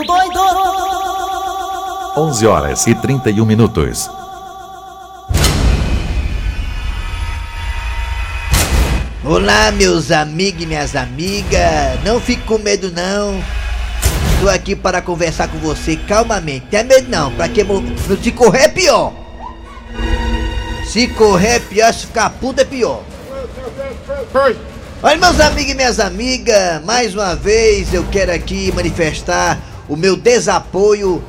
muito doido. 11 horas e 31 minutos. Olá, meus amigos e minhas amigas. Não fique com medo, não. Estou aqui para conversar com você calmamente. Tem medo, não. Pra que se correr é pior. Se correr é pior, se ficar puto é pior. Olha, meus amigos e minhas amigas, mais uma vez eu quero aqui manifestar o meu desapoio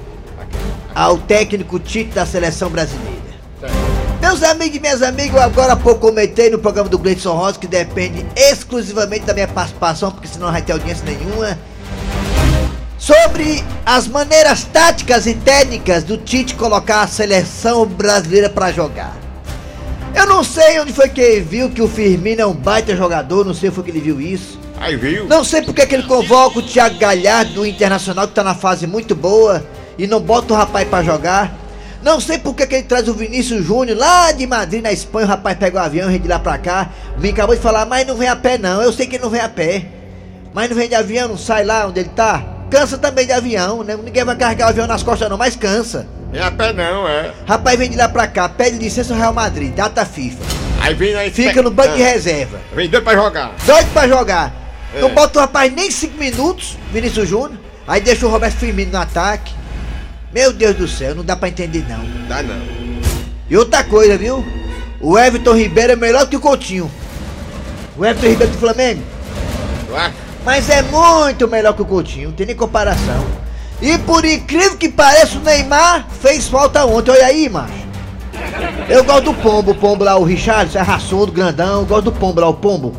ao técnico Tite da seleção brasileira. Meus amigos e minhas amigas, eu agora há pouco comentei no programa do Gleison Rosa que depende exclusivamente da minha participação, porque senão não vai ter audiência nenhuma. Sobre as maneiras táticas e técnicas do Tite colocar a seleção brasileira para jogar. Eu não sei onde foi que ele viu que o Firmino é um baita jogador, não sei foi que ele viu isso. Aí viu? Não sei porque que ele convoca o Thiago Galhardo do Internacional, que tá na fase muito boa, e não bota o rapaz para jogar. Não sei porque que ele traz o Vinícius Júnior lá de Madrid, na Espanha. O rapaz pega o avião, vem de lá pra cá. Me acabou de falar, mas não vem a pé não. Eu sei que ele não vem a pé. Mas não vem de avião, não sai lá onde ele tá. Cansa também de avião, né? Ninguém vai carregar o avião nas costas não, mas cansa. Vem a pé não, é. Rapaz vem de lá pra cá, pede licença ao Real Madrid, data FIFA. Aí vem aí. Fica no banco de reserva. Vem doido pra jogar. Doido pra jogar. É. Não bota o rapaz nem 5 minutos, Vinícius Júnior. Aí deixa o Roberto Firmino no ataque. Meu Deus do céu, não dá pra entender não. Dá não. E outra coisa, viu? O Everton Ribeiro é melhor que o Coutinho. O Everton Ribeiro do Flamengo. Mas é muito melhor que o Coutinho, não tem nem comparação. E por incrível que pareça, o Neymar fez falta ontem. Olha aí, macho. Eu gosto do pombo, o pombo lá, o Richard, é raçudo, grandão. Eu gosto do pombo lá, o pombo.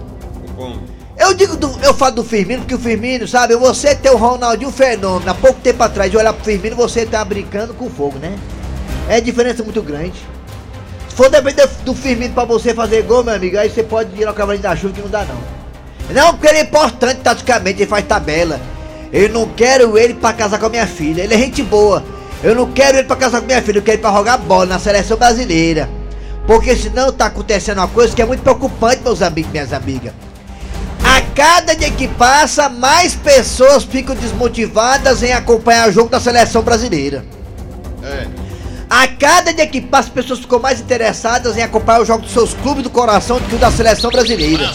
Eu digo, do- eu falo do Firmino, porque o Firmino, sabe, você ter o Ronaldinho fenômeno, há pouco tempo atrás, de olhar pro Firmino, você tá brincando com fogo, né? É diferença muito grande. Se for depender do Firmino pra você fazer gol, meu amigo, aí você pode ir ao cavalinho da chuva que não dá não. Não, porque ele é importante taticamente, ele faz tabela. Eu não quero ele pra casar com a minha filha, ele é gente boa. Eu não quero ele pra casar com minha filha, eu quero ele pra jogar bola na seleção brasileira. Porque senão tá acontecendo uma coisa que é muito preocupante, meus amigos e minhas amigas. A cada dia que passa, mais pessoas ficam desmotivadas em acompanhar o jogo da seleção brasileira. É. A cada dia que passa, as pessoas ficam mais interessadas em acompanhar o jogo dos seus clubes do coração do que o da seleção brasileira.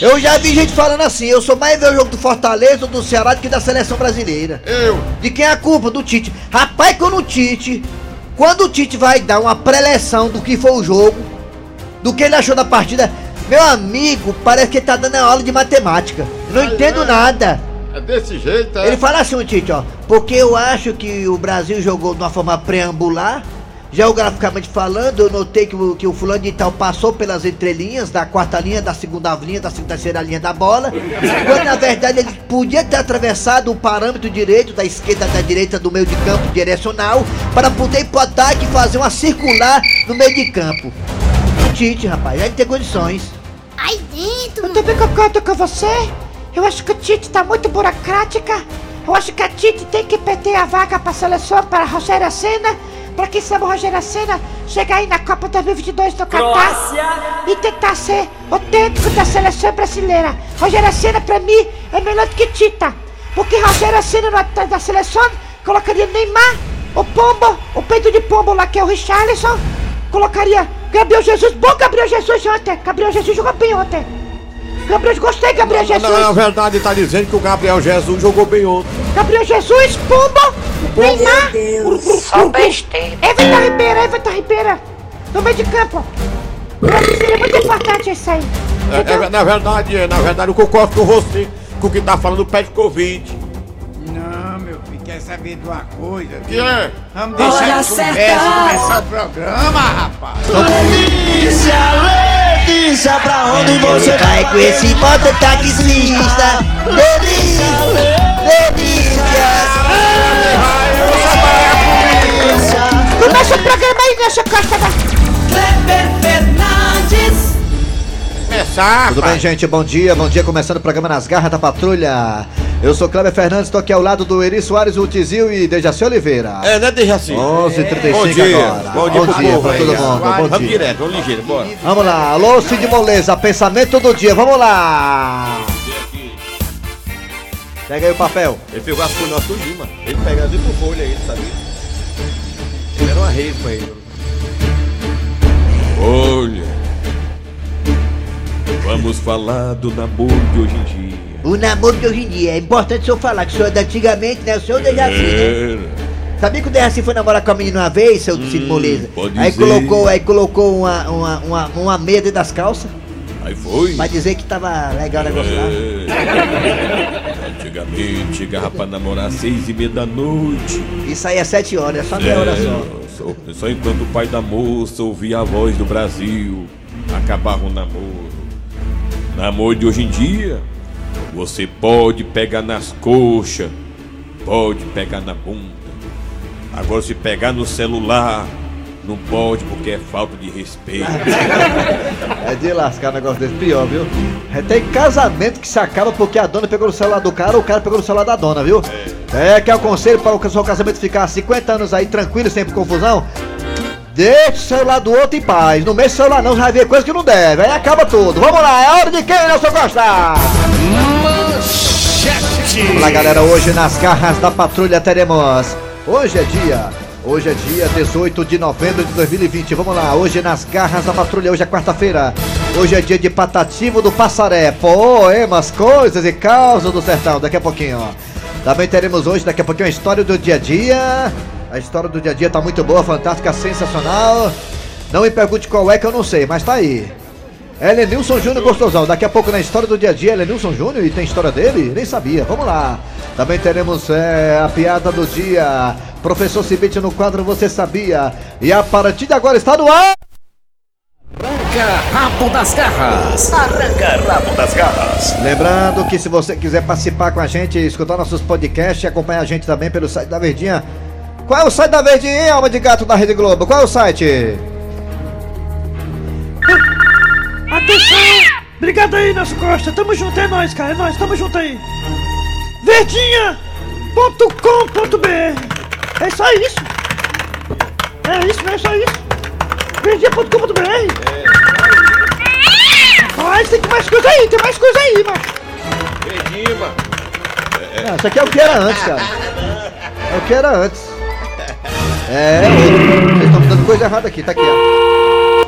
Eu já vi gente falando assim, eu sou mais ver o jogo do Fortaleza ou do Ceará do que da seleção brasileira. Eu. De quem é a culpa? Do Tite. Rapaz, quando o Tite. Quando o Tite vai dar uma preleção do que foi o jogo, do que ele achou da partida, meu amigo, parece que ele tá dando aula de matemática. Não Ai, entendo é. nada. É desse jeito, é. Ele fala assim, o Tite, ó, porque eu acho que o Brasil jogou de uma forma preambular, geograficamente falando, eu notei que o, que o fulano de tal passou pelas entrelinhas, da quarta linha, da segunda linha, da terceira linha da bola, quando na verdade ele podia ter atravessado o parâmetro direito, da esquerda da direita do meio de campo direcional, para poder ir pro ataque e fazer uma circular no meio de campo. O Tite, rapaz, ele tem condições. Aí dentro. Eu também concordo com você. Eu acho que o Tite tá muito burocrática. Eu acho que a Tite tem que perder a vaga pra seleção para Rogério Senna. Pra quem sabe o Rogério Senna chegar aí na Copa 2022 do Catar e tentar ser o técnico da seleção brasileira. Rogério Senna pra mim é melhor do que Tita. Porque Rogério Senna no ataque da seleção colocaria Neymar, o Pombo, o peito de Pombo lá que é o Richarlison. Colocaria Gabriel Jesus. Bom Gabriel Jesus ontem. Gabriel Jesus jogou bem ontem. Gabriel, gostei, Gabriel Jesus. Não, na verdade tá dizendo que o Gabriel Jesus jogou bem ontem. Gabriel Jesus, Pumba, Neymar, Só besteira. Everton Ribeira, Everton Ribeira, no meio de campo. Seria muito importante isso aí. É, é, na verdade, é, na verdade, eu concordo com você, com o que tá falando pede Covid. Saber de uma coisa? Que é? Vamos deixar de conversa começar o programa, rapaz. Delícia, pra onde você vai com esse mototaxista? Delícia, delícia. Começa o programa aí, Nelson Costa da... Kleber Fernandes. Começar, Tudo bem, gente? Bom dia, bom dia. Começando o programa Nas Garras da Patrulha. Eu sou Kleber Fernandes, estou aqui ao lado do Eri Soares, o Tizil e Dejaci Oliveira. É, né, assim. 11h35 Bom dia, agora. bom dia pro povo pra aí. todo mundo. Bom Vamos dia. direto, vamos ligeiro, bora. Vamos lá, alô Cid Moleza, pensamento do dia, vamos lá. Pega aí o papel. Ele pegou as folhas nossas tudinho, mano. Ele pega assim por folha aí, sabia? Ele era uma rede pra ele. Olha. Vamos falar do namoro de hoje em dia. O namoro de hoje em dia. É importante o senhor falar que o senhor é de antigamente, né? O senhor Dejaci, né? Sabia que o Dejaci foi namorar com a menina uma vez, seu Cid Moleza? pode Aí dizer. colocou, aí colocou uma, uma, uma, uma meia dentro das calças. Aí foi. Pra dizer que tava legal o negócio lá. É. Antigamente chegava pra namorar às seis e meia da noite. Isso aí é sete horas, é só meia hora só. só. Só enquanto o pai da moça ouvia a voz do Brasil, acabava o namoro. Namoro de hoje em dia, você pode pegar nas coxas, pode pegar na bunda. Agora se pegar no celular, não pode porque é falta de respeito. É de lascar um negócio desse pior, viu? É, Tem casamento que se acaba porque a dona pegou no celular do cara ou o cara pegou no celular da dona, viu? É, que é o conselho para o seu casamento ficar 50 anos aí tranquilo, sem confusão. Deixa o celular do outro em paz. Não mexe o celular não, vai ver coisa que não deve. Aí acaba tudo. Vamos lá, é hora de quem, Nelson Costa? Vamos lá, galera. Hoje nas garras da patrulha teremos. Hoje é dia. Hoje é dia 18 de novembro de 2020. Vamos lá. Hoje nas garras da patrulha. Hoje é quarta-feira. Hoje é dia de patativo do Passaré. Poemas, coisas e causas do sertão. Daqui a pouquinho. ó. Também teremos hoje, daqui a pouquinho, a história do dia a dia. A história do dia a dia tá muito boa, fantástica, sensacional. Não me pergunte qual é que eu não sei, mas tá aí. Helenilson Júnior Gostosão. Daqui a pouco na história do dia a dia, Helenilson Júnior, e tem história dele? Nem sabia. Vamos lá. Também teremos é, a piada do dia. Professor Cibite no quadro Você Sabia. E a partir de agora está no ar. Rabo das garras. Arranca rabo das garras. Lembrando que se você quiser participar com a gente, escutar nossos podcasts e acompanhar a gente também pelo site da Verdinha. Qual é o site da Verdinha, hein, alma de gato da Rede Globo? Qual é o site? Atenção! Obrigado aí, Nelson Costa. Tamo junto, é nóis, cara. É nóis, tamo junto aí. Verdinha.com.br É só isso. É isso, é só isso. Verdinha.com.br Mas tem que mais coisa aí, tem mais coisa aí, macho. Beijinho, mano. Ah, isso aqui é o que era antes, cara. É o que era antes. É, vocês estão me dando coisa errada aqui, tá aqui, ó.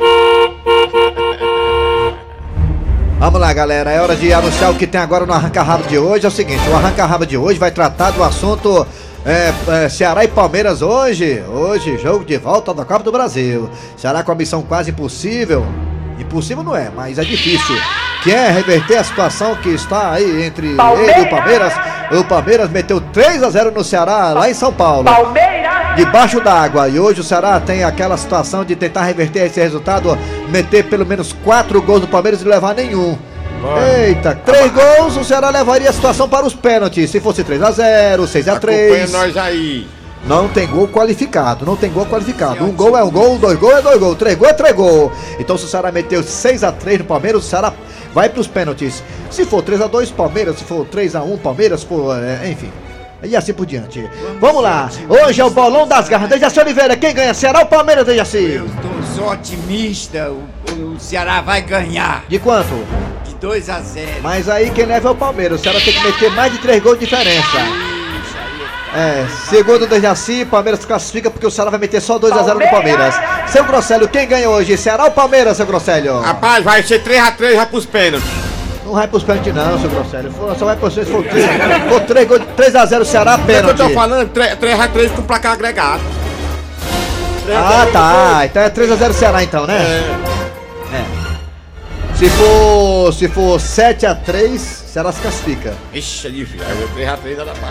Vamos lá, galera. É hora de anunciar o que tem agora no Arranca Rabo de hoje. É o seguinte: o Arranca Rabo de hoje vai tratar do assunto é, é, Ceará e Palmeiras hoje. Hoje, jogo de volta da Copa do Brasil. Ceará com a missão quase impossível. Impossível não é, mas é difícil. Que é reverter a situação que está aí entre ele e o Palmeiras. O Palmeiras meteu 3 a 0 no Ceará, lá em São Paulo. Debaixo d'água. E hoje o Ceará tem aquela situação de tentar reverter esse resultado, meter pelo menos 4 gols do Palmeiras e não levar nenhum. Eita, 3 gols, o Ceará levaria a situação para os pênaltis. Se fosse 3 a 0 6 a Acompanha 3 nós aí. não tem gol qualificado, não tem gol qualificado. Um gol é um gol, dois gols é dois gols, três gols é três gols. Então se o Ceará meteu 6 a 3 no Palmeiras, o Ceará vai para os pênaltis. Se for 3 a 2 Palmeiras, se for 3 a 1 Palmeiras, for, é, enfim. E assim por diante. Vamos lá. Hoje é o bolão das garras. Dejaci Oliveira, quem ganha? Ceará ou Palmeiras, Dejaci? Eu tô, sou otimista, o, o Ceará vai ganhar De quanto? de 2 a 0. Mas aí quem leva é o Palmeiras. O Ceará tem que meter mais de 3 gols de diferença. É, segundo o Dejaci, Palmeiras classifica porque o Ceará vai meter só 2 a 0 no Palmeiras. Seu Grosselho, quem ganha hoje? Ceará ou Palmeiras, seu Grosselho? Rapaz, vai ser 3x3, vai pros pênaltis. Não vai pros pênaltis não, seu Grosselho. For- Só vai pros se for 3, for 3 gols, 3 a 0 Ceará, É que eu pênalti. tô falando 3x3 com placar agregado. Ah, tá. Então é 3 a 0 Ceará então, né? É. Se for, se for 7 a 3, Ceará se classifica. Ixi, é difícil. 3x3 dá pra...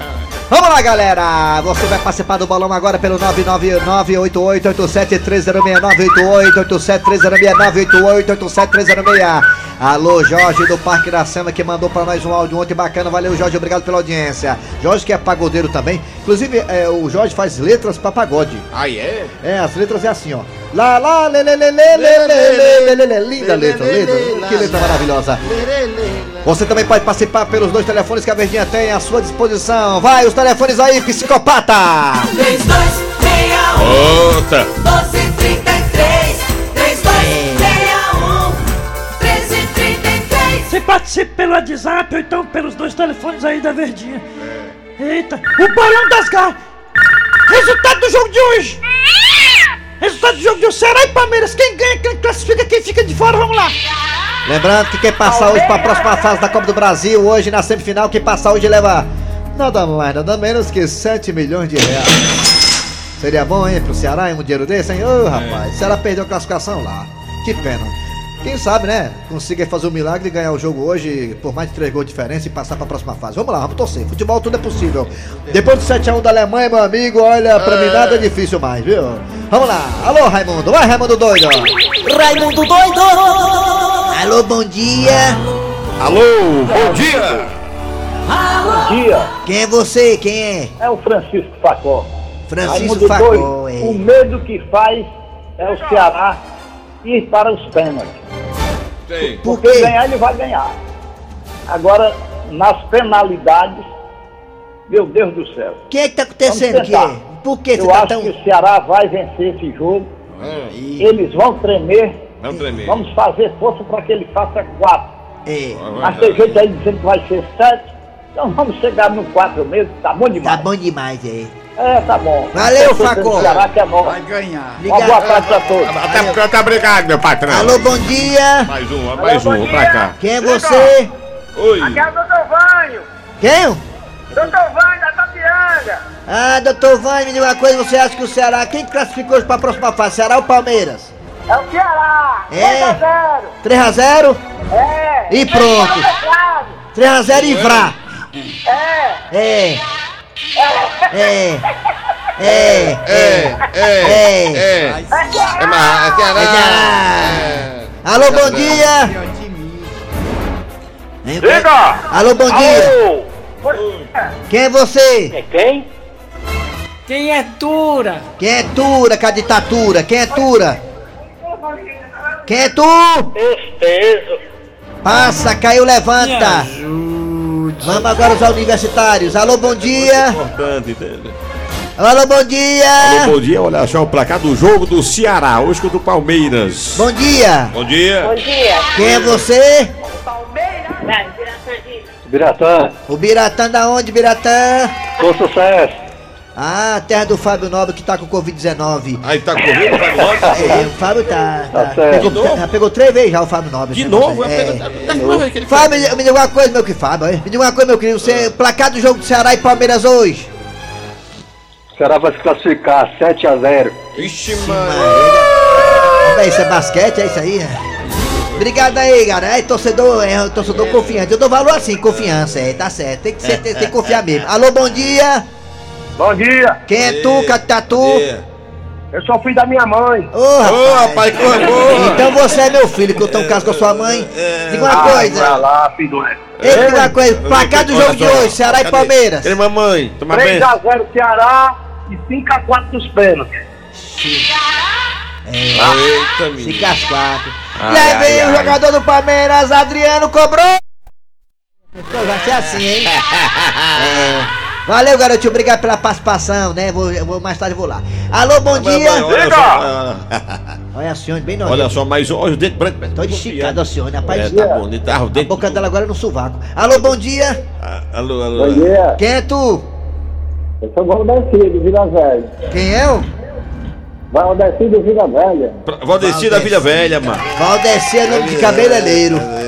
Vamos lá, galera! Você vai participar do bolão agora pelo 9998837306988730698873069887306. Alô, Jorge do Parque da Sema que mandou pra nós um áudio ontem bacana. Valeu, Jorge, obrigado pela audiência. Jorge que é pagodeiro também. Inclusive, é, o Jorge faz letras pra pagode. Aí é? É, as letras é assim, ó. Lá, lá, lê, lê, lê, lê, lê, lê, lê, lê, lê, linda letra, letra. Que letra maravilhosa. Você também pode participar pelos dois telefones que a Verdinha tem à sua disposição. Vai, os telefones aí, psicopata! 3261 Outra. 1233 3261 1333 Você participa pelo WhatsApp ou então pelos dois telefones aí da Verdinha. Eita, o balão das garras. Resultado do jogo de hoje. Resultado do jogo de hoje, Ceará e Palmeiras. Quem ganha, quem classifica, quem fica de fora, vamos lá. Lembrando que quem passar hoje pra próxima fase da Copa do Brasil, hoje na semifinal, quem passar hoje leva nada mais, nada menos que 7 milhões de reais. Seria bom, hein, pro Ceará, hein, um dinheiro desse, hein? Ô, rapaz, o Ceará perdeu a classificação lá. Que pena. Quem sabe, né? Consiga fazer o milagre e ganhar o jogo hoje por mais de 3 gols de diferença e passar pra próxima fase. Vamos lá, vamos torcer. Futebol tudo é possível. Depois do 7x1 da Alemanha, meu amigo, olha, pra mim nada é difícil mais, viu? Vamos lá. Alô, Raimundo. Vai, Raimundo doido. Raimundo doido! Alô, bom dia. Alô, bom dia! Dia Quem é você? Quem é? é o Francisco Facó. Francisco Facó, doido, O é. medo que faz é o Ceará ir para os pênaltis. Tem. Por Porque ganhar ele vai ganhar. Agora, nas penalidades, meu Deus do céu. O que é que tá acontecendo aqui? tentar. Por que Eu tá acho tão... que o Ceará vai vencer esse jogo. Ih, Eles vão tremer. Vamos tremer. Vamos fazer força para que ele faça quatro. É, Mas tem gente aí dizendo que vai ser sete. Então vamos chegar no quatro mesmo. Tá bom tá demais. bom demais aí. É, tá bom. Valeu, Eu tô Facó. é. Vai ganhar. Uma boa tarde pra todos. Até porque tá obrigado, meu patrão. Alô, bom dia. Mais um, mais um, pra cá. Quem é você? Oi. é o Doutor Vanho! Quem? Doutor Vanho da Tapianga! Ah, doutor Vani, me diga uma coisa, você acha que o Ceará, quem classificou hoje pra próxima fase? Ceará ou Palmeiras? É o Ceará! É. 3 a 0! 3x0? É! E pronto. Tem teclado. 3x0 e vrá. É! É. É. É. É, é, É. é. É, é. É. Alô, bom dia. Hein, Alô, bom dia. Quem é você? Quem? Quem é Tura? Quem é Tura, com a ditadura? Quem é Tura? Quem é tu? Esteso! Passa, caiu, levanta. Vamos agora aos universitários. Alô, bom dia. Importante, entende? Alô, bom dia. Alô, bom dia. Olha só o placar do jogo do Ceará, hoje contra o Palmeiras. Bom dia. Bom dia. Bom dia! Quem é você? Palmeiras! Biratã, O Biratã da onde, Biratã? com sucesso. Ah, terra do Fábio Nobre que tá com Covid-19. Aí tá correndo, tá logo. É, o Fábio tá. tá. Tá certo. Pegou, De novo? já pegou três vezes já o Fábio Nobre. De né, novo? É, É. é. que ele Fábio, me, me diga uma coisa, meu que Fábio. Me diga uma coisa, meu querido. Você, placar do jogo do Ceará e Palmeiras hoje? O Ceará vai se classificar 7 a 0 Ixi, mano. Olha isso, é basquete, é isso aí? Obrigado aí, cara. É torcedor, é torcedor confiante. Eu dou valor assim, confiança, é, tá certo. Tem que, ser, tem, tem que confiar mesmo. Alô, bom dia. Bom dia, Quem é tu, Catatu? eu sou filho da minha mãe. Ô, Ô, rapaz, que coisa boa. Então você é meu filho, que eu tô em casa com a sua mãe. Diga uma coisa. lá, filho. Ei, diga uma coisa. Placar do jogo de hoje, Ceará e Palmeiras. Ei, mamãe, toma 3 bem. a 0 Ceará e 5 a 4 dos pênaltis. Eita, Se menino. casquato. Ai, E aí ai, vem o jogador do Palmeiras, Adriano, cobrou. Então vai ser assim, hein? É. Valeu, garotinho. Obrigado pela participação, né? Vou, eu vou- mais tarde eu vou lá. Alô, bom dia. Mamãe, olha só, Olha a Cione, bem nojento. Olha só, mas olha o dente branco. Tô esticado a Cione, rapaz. É, tá bonito. Tá, o A boca dela agora é no sovaco. Alô, bom dia. Ah, Alô, alô. dia, Quem é tu? eu sou Valdeci do Vila Velha. Quem é o? Valdeci do Vila Velha. Valdeci da Vila Velha, mano. Valdeci é nome de cabeleireiro. É, é, é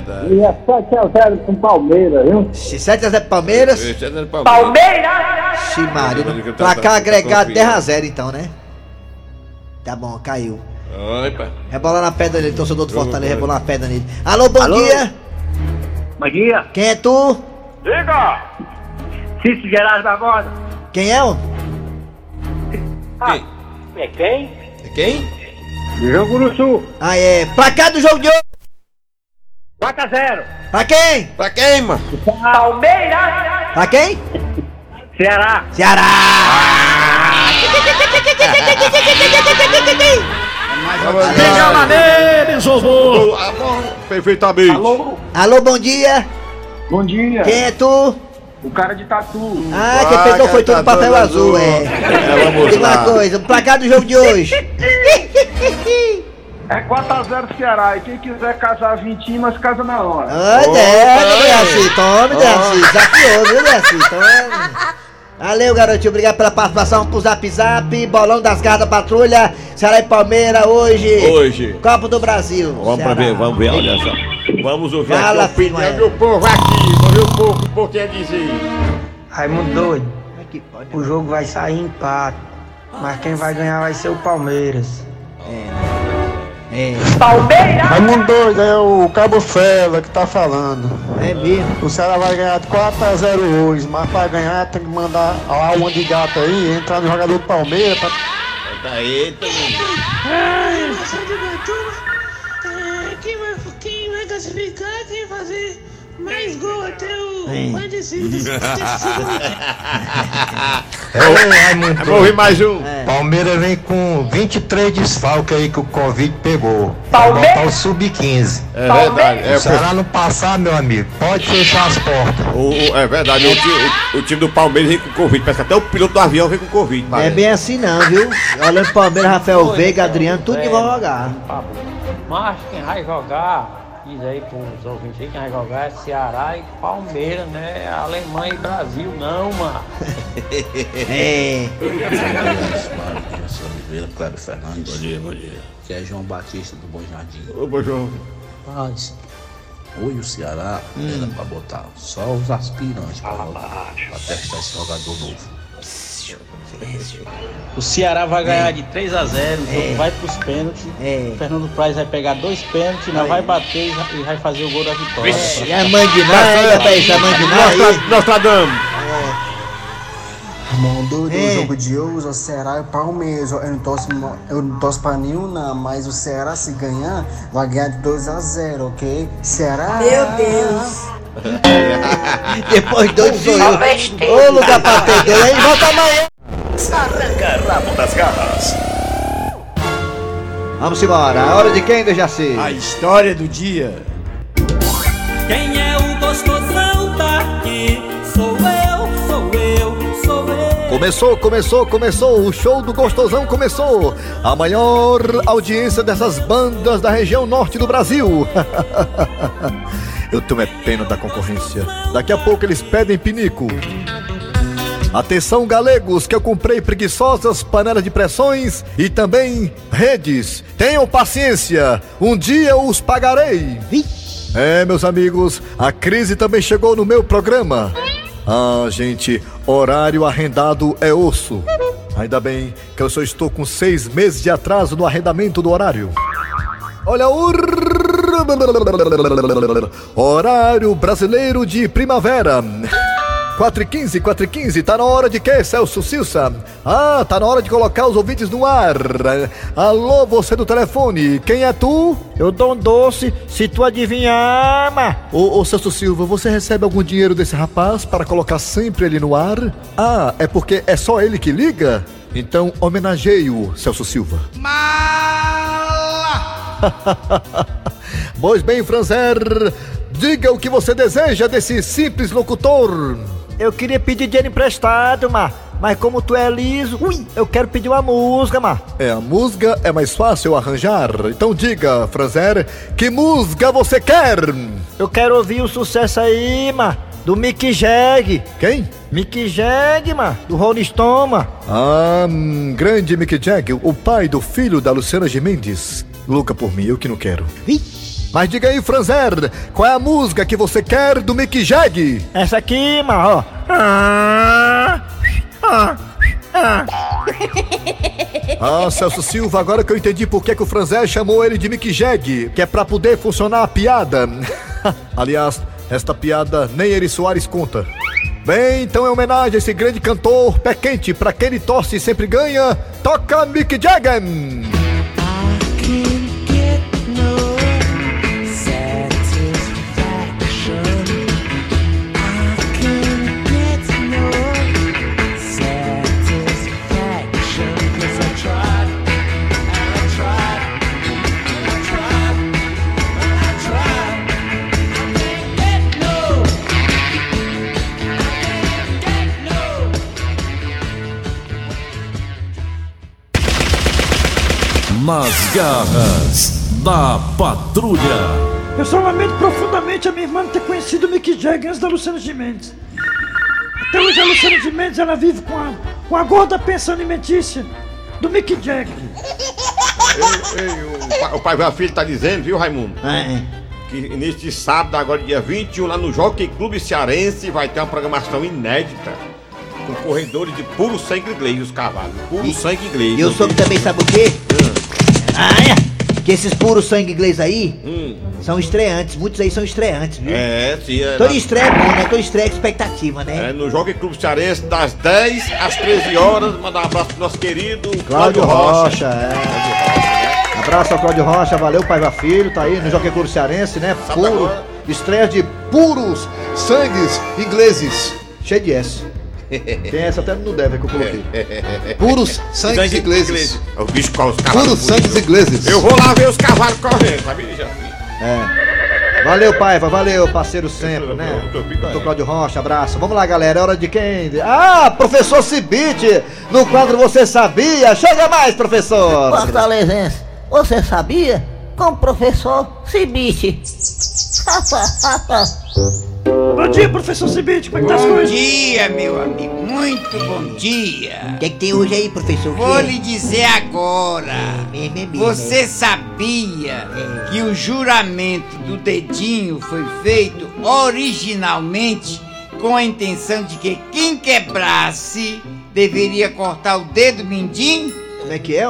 verdade. E é 7 a 0 com Palmeiras, viu? 7 a 0 Palmeiras. Esse é do Palmeiras. Palmeiras! Ximaria. Tá- Placar agregado confiante. 10 a 0 então, né? Tá bom, caiu. Opa. Rebola na pedra nele, torcedor do Fortaleza, rebola na pedra nele. Alô, bom dia. Bom dia, Quem é tu? Diga! Cícero Gerardo Barbosa. Quem é o? Quem? É quem? É Quem? Jogo do Sul. Ah, é. Placar do jogo de hoje. 4 a 0 Pra quem? Pra quem, mano? Palmeiras! Pra quem? Ceará. Ceará! Liga maneira, Zozô! Ah, bom, Perfeitamente. Alô, bom dia. Bom dia. Quem é tu? O cara de tatu. Ah, quem pegou foi tudo papel azul, é. É, vamos Diga uma coisa, o placar do jogo de hoje. É 4x0 Ceará. E quem quiser casar 20, mas casa na hora. Ai, Deus, Deaci, tome, Deaci. Desafiou, viu, Deaci? Tome. Valeu, garotinho. Obrigado pela participação. Pro zap zap. Bolão das garras da patrulha. Ceará e Palmeiras hoje. Hoje. Copa do Brasil. Vamos pra Ceará. ver, vamos ver, olha só. Vamos ouvir Fala, aqui a opinião filho, do povo aqui. Vamos ver o povo, o povo quer dizer. Raimundo doido, é o jogo vai sair empate, mas quem vai ganhar vai ser o Palmeiras. É, Palmeiras! Raimundo doido, é o Cabo Fela que tá falando. é mesmo. O Ceará vai ganhar de 4x0 hoje, mas pra ganhar tem que mandar a alma de gato aí, entrar no jogador do Palmeiras pra Tá eita, Quem vai, quem vai classificar, quem vai fazer mais gol até o Hein. mais decisivo. Ei, Raimundo Vamos ouvir mais um. É. Palmeiras vem com 23 desfalques aí que o Covid pegou. Palmeiras. Botar o sub-15. É verdade. É, O Ceará não passar, meu amigo, pode fechar as portas. o, o- é verdade. O, o- o time do Palmeiras vem com Covid. Parece que até o piloto do avião vem com Covid. Não é bem assim não, viu? Olha o Palmeiras, Rafael Veiga, Adriano, tudo que vão jogar. Mas quem vai jogar, diz aí pros ouvintes aí, quem vai jogar é Ceará e Palmeiras, né? Alemanha e Brasil, não, mano. É. Oliveira, Cléber Fernandes. Bom dia, bom dia. Que é João Batista do Bom Jardim. Ô, bom João. Mas, hoje o Ceará era pra botar só os aspirantes pra, jogar, pra testar esse jogador novo. O Ceará vai ganhar de 3 a 0 o jogo vai pros pênaltis. É. O Fernando Praz vai pegar dois pênaltis, não vai bater e vai- fazer o gol da vitória. E a Mandiná, ainda pra isso, a Mandiná aí. Nostra- Nostradamus. Mundo do É. jogo de hoje, o Ceará e o Palmeiras. Eu não torço, eu não torço pra nenhum, não, mas o Ceará, se ganhar, vai ganhar de 2x0, ok? Ceará. Meu Deus. Depois doido sou eu. Ô lugar pra ter aí volta amanhã. Arranca rabo das garras. Vamos embora, a hora de quem, Dejaci? A história do dia. Quem é o gostosão daqui? Sou eu, sou eu, sou eu. Começou, começou, começou, o show do Gostosão começou. A maior audiência dessas bandas da região norte do Brasil. Eu tenho é pena da concorrência. Daqui a pouco eles pedem pinico. Atenção, galegos, que eu comprei preguiçosas panelas de pressões e também redes. Tenham paciência, um dia eu os pagarei. É, meus amigos, a crise também chegou no meu programa. Ah, gente, horário arrendado é osso. Ainda bem que eu só estou com seis meses de atraso no arrendamento do horário. Olha o horário brasileiro de primavera. 4 e 15, 4 e 15, tá na hora de quê, Celso Silsa? Ah, tá na hora de colocar os ouvintes no ar. Alô, você do telefone, quem é tu? Eu dou um doce se tu adivinhar, mas. Ô, ô Celso Silva, você recebe algum dinheiro desse rapaz para colocar sempre ele no ar? Ah, é porque é só ele que liga? Então homenageie-o, Celso Silva. pois bem, Franzer, diga o que você deseja desse simples locutor. Eu queria pedir dinheiro emprestado, mas. Mas como tu é liso, ui, eu quero pedir uma música, mas. É, a música é mais fácil arranjar. Então diga, Franzer, que música você quer? Eu quero ouvir o sucesso aí, mas. Do Mick Jag. Quem? Mick Jag, mano. Do Rolling Stone, mano. Ah, hum, grande Mick Jagger, o pai do filho da Luciana Gimenez. Louca por mim, eu que não quero. Mas diga aí, Franzer, qual é a música que você quer do Mick Jagger? Essa aqui, mano, ó. Ah, ah, ah. Ah, Celso Silva, agora que eu entendi por que, que o Franzé chamou ele de Mick Jag, que é pra poder funcionar a piada. Aliás, esta piada nem Eri Soares conta. Bem, então em homenagem a esse grande cantor, pé quente, pra quem ele torce e sempre ganha, toca Mick Jagger! Nas garras da patrulha. Eu só lamento profundamente a minha irmã ter conhecido o Mick Jagger antes da Luciana de Mendes. Até hoje a Luciana de Mendes ela vive com a, com a gorda pensão alimentícia do Mick Jagger. Ei, ei, o, pai, o pai meu filho tá dizendo, viu, Raimundo? É. é. Que neste sábado, agora dia 21, lá no Jockey Clube Cearense, vai ter uma programação inédita com corredores de puro sangue inglês, os cavalos. Puro e, sangue inglês. E o soube também sabe o quê? Hum é? Que esses puros sangue inglês aí Hum. são estreantes, muitos aí são estreantes, viu? É, sim. É, Todo estreia é bom, né? Todo estreia é expectativa, né? É no Jockey Clube Cearense, das 10 às 13 horas. Mandar um abraço pro nosso querido Cláudio Rocha, é. Abraço ao Cláudio Rocha, valeu, pai e filho, tá aí no Jockey Clube Cearense, né? Puro, estreia de puros sangues ingleses, cheio de S. Tem essa até no deve que eu coloquei. Puros sangues Sangue ingleses. inglês. É o bicho com os cavalos. Puros sangues ingleses. Eu vou lá ver os cavalos correndo, sabia, já? É. Valeu, Paiva, valeu, parceiro sempre, né? Doutor Cláudio Rocha, abraço. Vamos lá, galera, é hora de quem? Ah, professor Cibite, no quadro Você Sabia? Chega mais, professor! Fortalezense, você sabia? Com o professor Cibite. Bom dia, professor Cibite, como é que tá as Bom coisas? dia, meu amigo. Muito bom dia. O que, é que tem hoje aí, professor? Vou lhe dizer agora. mesmo, é mesmo, Você sabia que o juramento do dedinho foi feito originalmente com a intenção de que quem quebrasse deveria cortar o dedo mindinho? Como é que é?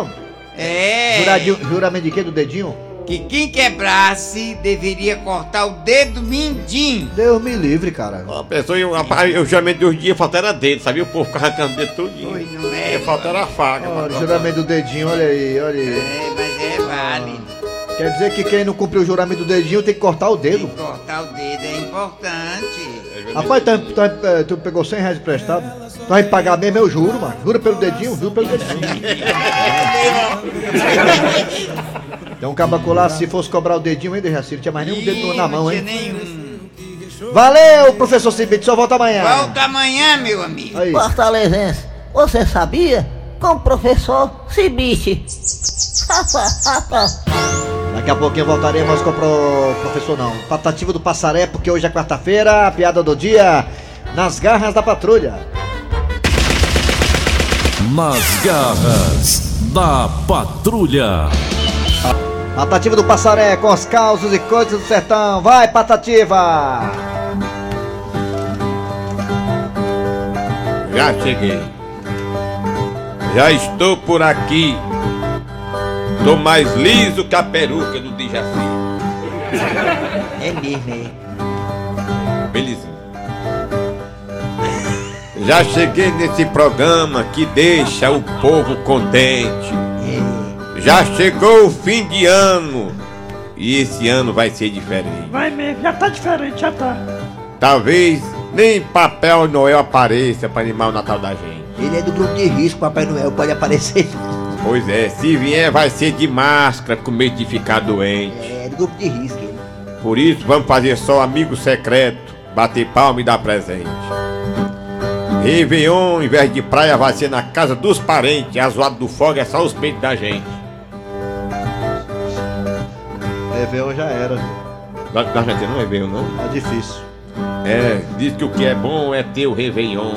É. Juradinho- juramento de quê? Do dedinho? Que quem quebrasse deveria cortar o dedo mindinho. Deus me livre, cara. Uma pessoa, eu, rapaz, eu geralmente dos dias falta era dedo, sabia? O povo ficava arrancando o dedo todinho. Pois não é, falta era a faca. Olha, o juramento do dedinho, olha aí, olha aí. É, mas é válido. Quer dizer que quem não cumpriu o juramento do dedinho tem que cortar o dedo. Cortar o dedo é importante. Rapaz, tu, tu, eh, tu pegou 100 reais emprestado? Tu vai pagar mesmo, eu juro, mano. Jura pelo dedinho, juro pelo dedinho. Um cabaco lá, se fosse cobrar o dedinho, hein, Dejaci? Não tinha mais nenhum dedo na mão, hein? Valeu, professor Cibite, só volta amanhã. Volta amanhã, meu amigo. Aí. Fortalezense, você sabia? Com o professor Cibite. Daqui a pouquinho voltaremos com o pro- professor não. Patativa do Passaré, porque hoje é quarta-feira, a piada do dia nas garras da patrulha. Nas garras da patrulha. Patativa do Passaré com os causos e coisas do sertão. Vai, Patativa! Já cheguei. Já estou por aqui. Tô mais liso que a peruca do Dijaci. É mesmo, é. Belezinha. Já cheguei nesse programa que deixa o povo contente. Já chegou o fim de ano. E esse ano vai ser diferente. Vai mesmo, já tá diferente, já tá. Talvez nem Papel Noel apareça para animar o Natal da gente. Ele é do grupo de risco, Papai Noel pode aparecer. Pois é, se vier vai ser de máscara com medo de ficar doente. É do grupo de risco. ele. Por isso vamos fazer só amigo secreto, bater palma e dar presente. Réveillon, em vez de praia, vai ser na casa dos parentes. A zoada do fogo é só os peitos da gente. Réveillon já era. Da, da gente não é Réveillon, não? Tá difícil. É, diz que o que é bom é ter o Réveillon.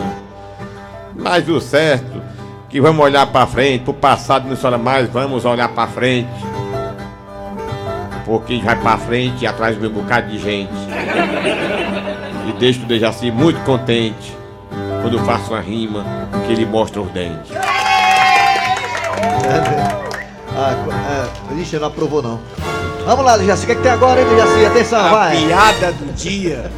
Mas o certo, que vamos olhar pra frente, pro passado não será mais, vamos olhar pra frente. Porque vai pra frente e atrás vem um bocado de gente. E deixa o Dejaci muito contente quando eu faço uma rima que ele mostra os dentes. Ah, co- é, ixi, não aprovou não. Vamos lá, Dejaci, o que, é que tem agora, hein, Dejaci? Atenção, vai. Piada do dia.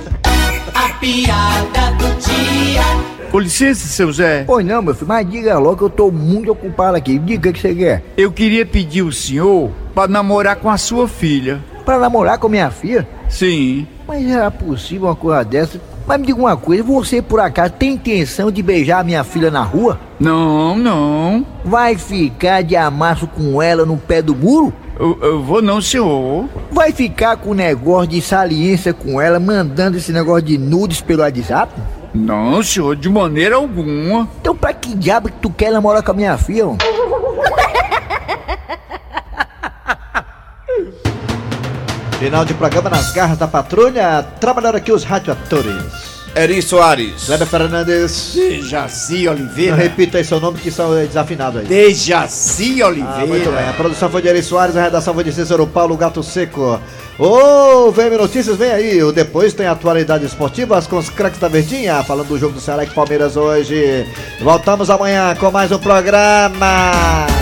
A piada do dia. Com licença, seu Zé. Pois não, meu filho, mas diga logo que eu tô muito ocupado aqui. Diga o que você quer. Eu queria pedir o senhor para namorar com a sua filha. Pra namorar com minha filha? Sim. Mas era possível uma coisa dessa? Mas me diga uma coisa, você por acaso tem intenção de beijar a minha filha na rua? Não, não. Vai ficar de amasso com ela no pé do muro? Eu, eu, vou não, senhor. Vai ficar com o negócio de saliência com ela, mandando esse negócio de nudes pelo WhatsApp? Não, senhor, de maneira alguma. Então pra que diabo que tu quer namorar com a minha filha? Ó? Final de programa nas garras da patrulha, Trabalhando aqui os radioatores. Eri Soares. Kleber Fernandes. Dejaci Oliveira. Repita aí seu nome que são é, desafinado aí. Dejaci Oliveira. Ah, muito bem. A produção foi de Eri Soares, a redação foi de Cícero Paulo Gato Seco. Ô, VM Notícias, vem aí. O Depois tem atualidades esportivas com os craques da Verdinha, falando do jogo do Ceará e Palmeiras hoje. Voltamos amanhã com mais um programa.